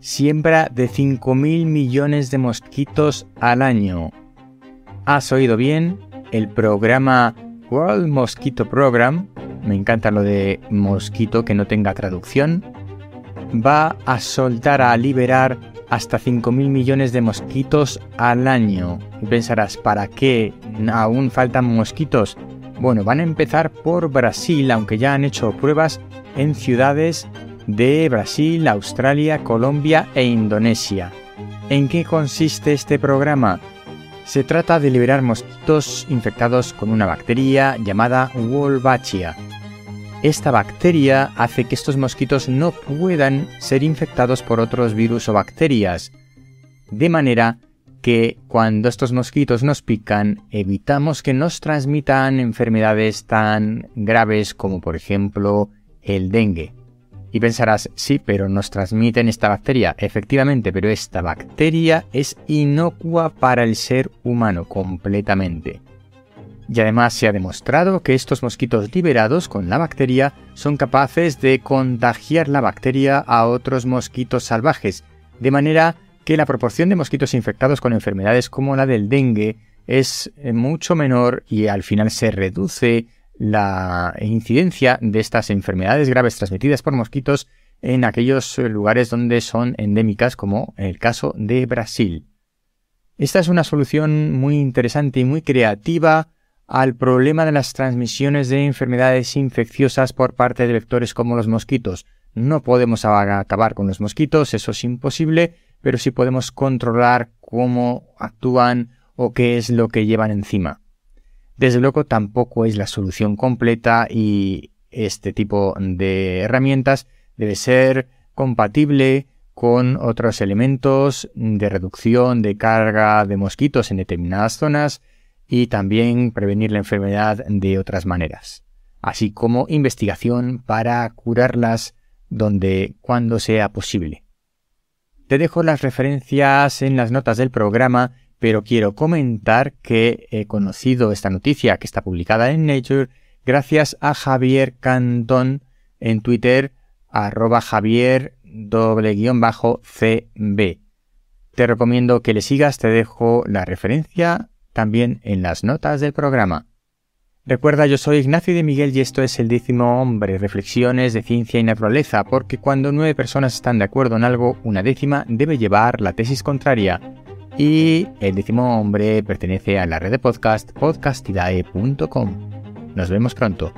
siembra de 5.000 millones de mosquitos al año. ¿Has oído bien? El programa World Mosquito Program, me encanta lo de mosquito que no tenga traducción, va a soltar, a liberar hasta 5.000 millones de mosquitos al año. Y pensarás, ¿para qué aún faltan mosquitos? Bueno, van a empezar por Brasil, aunque ya han hecho pruebas en ciudades de Brasil, Australia, Colombia e Indonesia. ¿En qué consiste este programa? Se trata de liberar mosquitos infectados con una bacteria llamada Wolbachia. Esta bacteria hace que estos mosquitos no puedan ser infectados por otros virus o bacterias, de manera que cuando estos mosquitos nos pican evitamos que nos transmitan enfermedades tan graves como por ejemplo el dengue. Y pensarás, sí, pero nos transmiten esta bacteria. Efectivamente, pero esta bacteria es inocua para el ser humano completamente. Y además se ha demostrado que estos mosquitos liberados con la bacteria son capaces de contagiar la bacteria a otros mosquitos salvajes, de manera que la proporción de mosquitos infectados con enfermedades como la del dengue es eh, mucho menor y al final se reduce la incidencia de estas enfermedades graves transmitidas por mosquitos en aquellos lugares donde son endémicas, como el caso de Brasil. Esta es una solución muy interesante y muy creativa al problema de las transmisiones de enfermedades infecciosas por parte de vectores como los mosquitos. No podemos acabar con los mosquitos, eso es imposible, pero sí podemos controlar cómo actúan o qué es lo que llevan encima. Desde luego tampoco es la solución completa y este tipo de herramientas debe ser compatible con otros elementos de reducción de carga de mosquitos en determinadas zonas y también prevenir la enfermedad de otras maneras, así como investigación para curarlas donde cuando sea posible. Te dejo las referencias en las notas del programa pero quiero comentar que he conocido esta noticia que está publicada en Nature gracias a Javier Cantón en Twitter arroba Javier doble guion bajo CB. Te recomiendo que le sigas, te dejo la referencia también en las notas del programa. Recuerda, yo soy Ignacio de Miguel y esto es el décimo hombre, reflexiones de ciencia y naturaleza, porque cuando nueve personas están de acuerdo en algo, una décima debe llevar la tesis contraria. Y el décimo hombre pertenece a la red de podcast podcastidae.com. Nos vemos pronto.